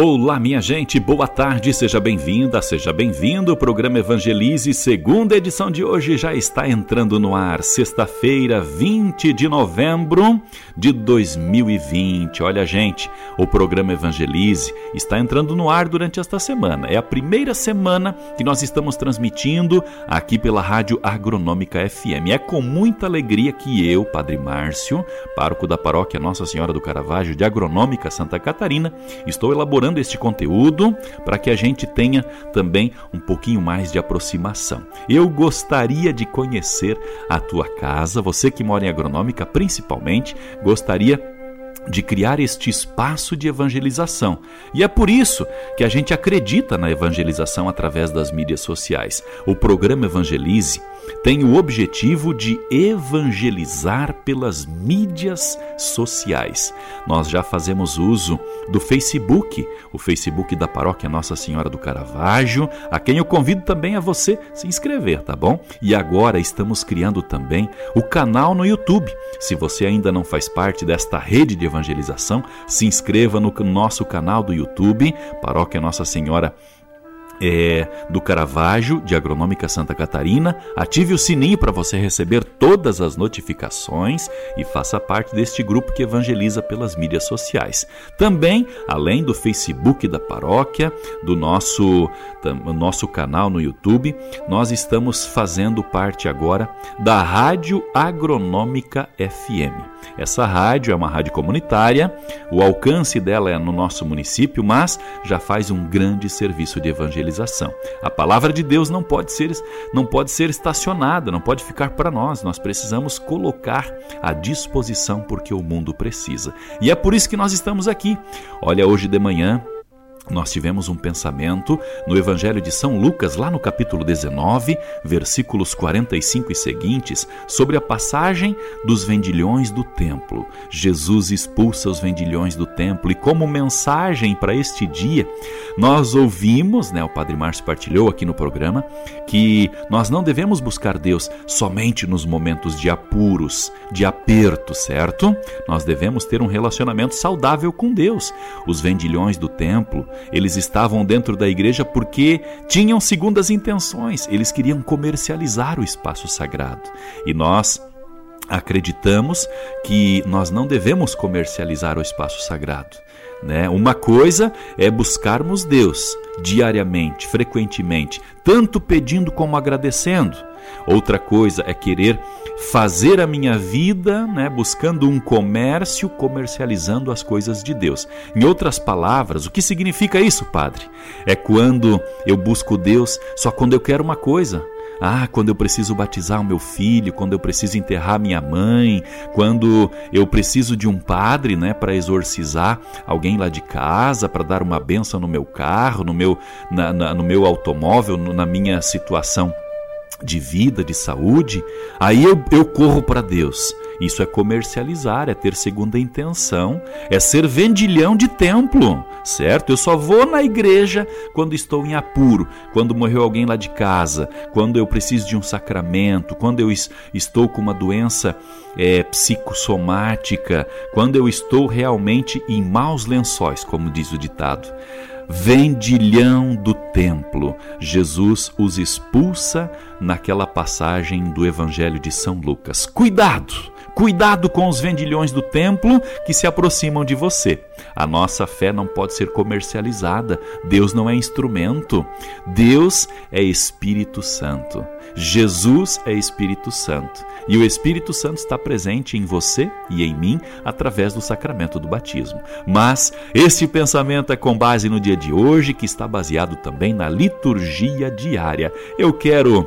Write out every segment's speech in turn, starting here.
Olá, minha gente, boa tarde, seja bem-vinda, seja bem-vindo. O programa Evangelize, segunda edição de hoje, já está entrando no ar, sexta-feira, 20 de novembro de 2020. Olha, gente, o programa Evangelize está entrando no ar durante esta semana. É a primeira semana que nós estamos transmitindo aqui pela Rádio Agronômica FM. É com muita alegria que eu, Padre Márcio, pároco da paróquia Nossa Senhora do Caravaggio de Agronômica Santa Catarina, estou elaborando este conteúdo para que a gente tenha também um pouquinho mais de aproximação. Eu gostaria de conhecer a tua casa, você que mora em agronômica principalmente, gostaria de criar este espaço de evangelização. E é por isso que a gente acredita na evangelização através das mídias sociais. O programa Evangelize tem o objetivo de evangelizar pelas mídias sociais. Nós já fazemos uso do Facebook, o Facebook da Paróquia Nossa Senhora do Caravaggio, a quem eu convido também a você se inscrever, tá bom? E agora estamos criando também o canal no YouTube. Se você ainda não faz parte desta rede de evangelização, se inscreva no nosso canal do YouTube, Paróquia Nossa Senhora é, do Caravaggio, de Agronômica Santa Catarina. Ative o sininho para você receber todas as notificações e faça parte deste grupo que evangeliza pelas mídias sociais. Também, além do Facebook da paróquia, do nosso, nosso canal no YouTube, nós estamos fazendo parte agora da Rádio Agronômica FM. Essa rádio é uma rádio comunitária, o alcance dela é no nosso município, mas já faz um grande serviço de evangelização. A palavra de Deus não pode ser não pode ser estacionada, não pode ficar para nós. Nós precisamos colocar à disposição porque o mundo precisa. E é por isso que nós estamos aqui. Olha, hoje de manhã nós tivemos um pensamento no Evangelho de São Lucas, lá no capítulo 19, versículos 45 e seguintes, sobre a passagem dos vendilhões do templo. Jesus expulsa os vendilhões do templo e, como mensagem para este dia, nós ouvimos, né, o Padre Márcio partilhou aqui no programa, que nós não devemos buscar Deus somente nos momentos de apuros, de aperto, certo? Nós devemos ter um relacionamento saudável com Deus. Os vendilhões do templo eles estavam dentro da igreja porque tinham segundas intenções, eles queriam comercializar o espaço sagrado. E nós acreditamos que nós não devemos comercializar o espaço sagrado. Né? Uma coisa é buscarmos Deus diariamente, frequentemente, tanto pedindo como agradecendo. Outra coisa é querer fazer a minha vida, né, buscando um comércio, comercializando as coisas de Deus. Em outras palavras, o que significa isso, Padre? É quando eu busco Deus só quando eu quero uma coisa. Ah, quando eu preciso batizar o meu filho, quando eu preciso enterrar minha mãe, quando eu preciso de um padre, né, para exorcizar alguém lá de casa, para dar uma benção no meu carro, no meu, na, na, no meu automóvel, no, na minha situação de vida, de saúde, aí eu, eu corro para Deus. Isso é comercializar, é ter segunda intenção, é ser vendilhão de templo, certo? Eu só vou na igreja quando estou em apuro, quando morreu alguém lá de casa, quando eu preciso de um sacramento, quando eu estou com uma doença é, psicossomática, quando eu estou realmente em maus lençóis, como diz o ditado vendilhão do templo. Jesus os expulsa naquela passagem do Evangelho de São Lucas. Cuidado! Cuidado com os vendilhões do templo que se aproximam de você. A nossa fé não pode ser comercializada. Deus não é instrumento. Deus é Espírito Santo. Jesus é Espírito Santo. E o Espírito Santo está presente em você e em mim através do sacramento do batismo. Mas este pensamento é com base no dia de hoje, que está baseado também na liturgia diária. Eu quero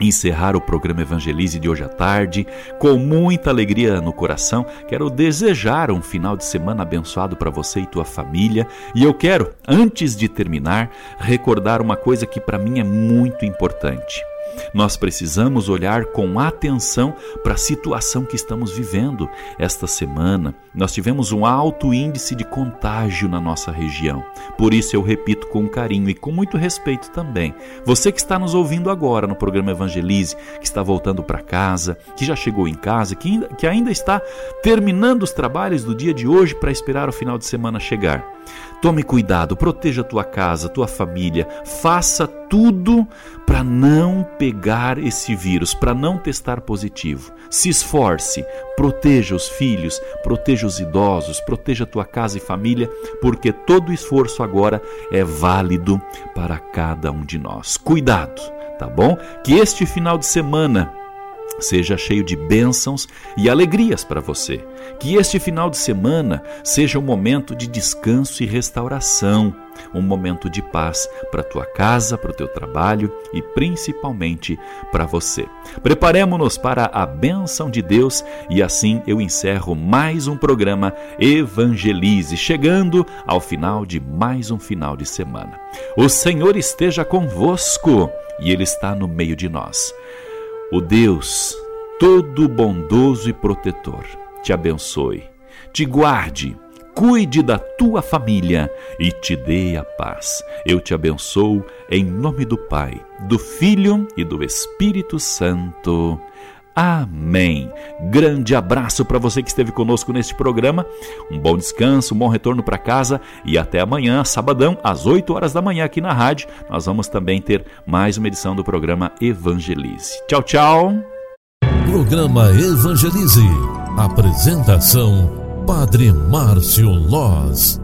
encerrar o programa Evangelize de hoje à tarde com muita alegria no coração. Quero desejar um final de semana abençoado para você e tua família. E eu quero, antes de terminar, recordar uma coisa que para mim é muito importante. Nós precisamos olhar com atenção para a situação que estamos vivendo. Esta semana, nós tivemos um alto índice de contágio na nossa região. Por isso eu repito com carinho e com muito respeito também. Você que está nos ouvindo agora no programa Evangelize, que está voltando para casa, que já chegou em casa, que ainda, que ainda está terminando os trabalhos do dia de hoje para esperar o final de semana chegar. Tome cuidado, proteja tua casa, tua família, faça tudo para não pegar esse vírus, para não testar positivo. Se esforce, proteja os filhos, proteja os idosos, proteja tua casa e família, porque todo esforço agora é válido para cada um de nós. Cuidado, tá bom? Que este final de semana seja cheio de bênçãos e alegrias para você. Que este final de semana seja um momento de descanso e restauração, um momento de paz para tua casa, para o teu trabalho e principalmente para você. Preparemos-nos para a bênção de Deus e assim eu encerro mais um programa Evangelize, chegando ao final de mais um final de semana. O Senhor esteja convosco e Ele está no meio de nós. O Deus todo bondoso e protetor te abençoe, te guarde, cuide da tua família e te dê a paz. Eu te abençoo em nome do Pai, do Filho e do Espírito Santo. Amém. Grande abraço para você que esteve conosco neste programa. Um bom descanso, um bom retorno para casa e até amanhã, sabadão, às 8 horas da manhã aqui na rádio. Nós vamos também ter mais uma edição do programa Evangelize. Tchau, tchau. Programa Evangelize. Apresentação: Padre Márcio Loz.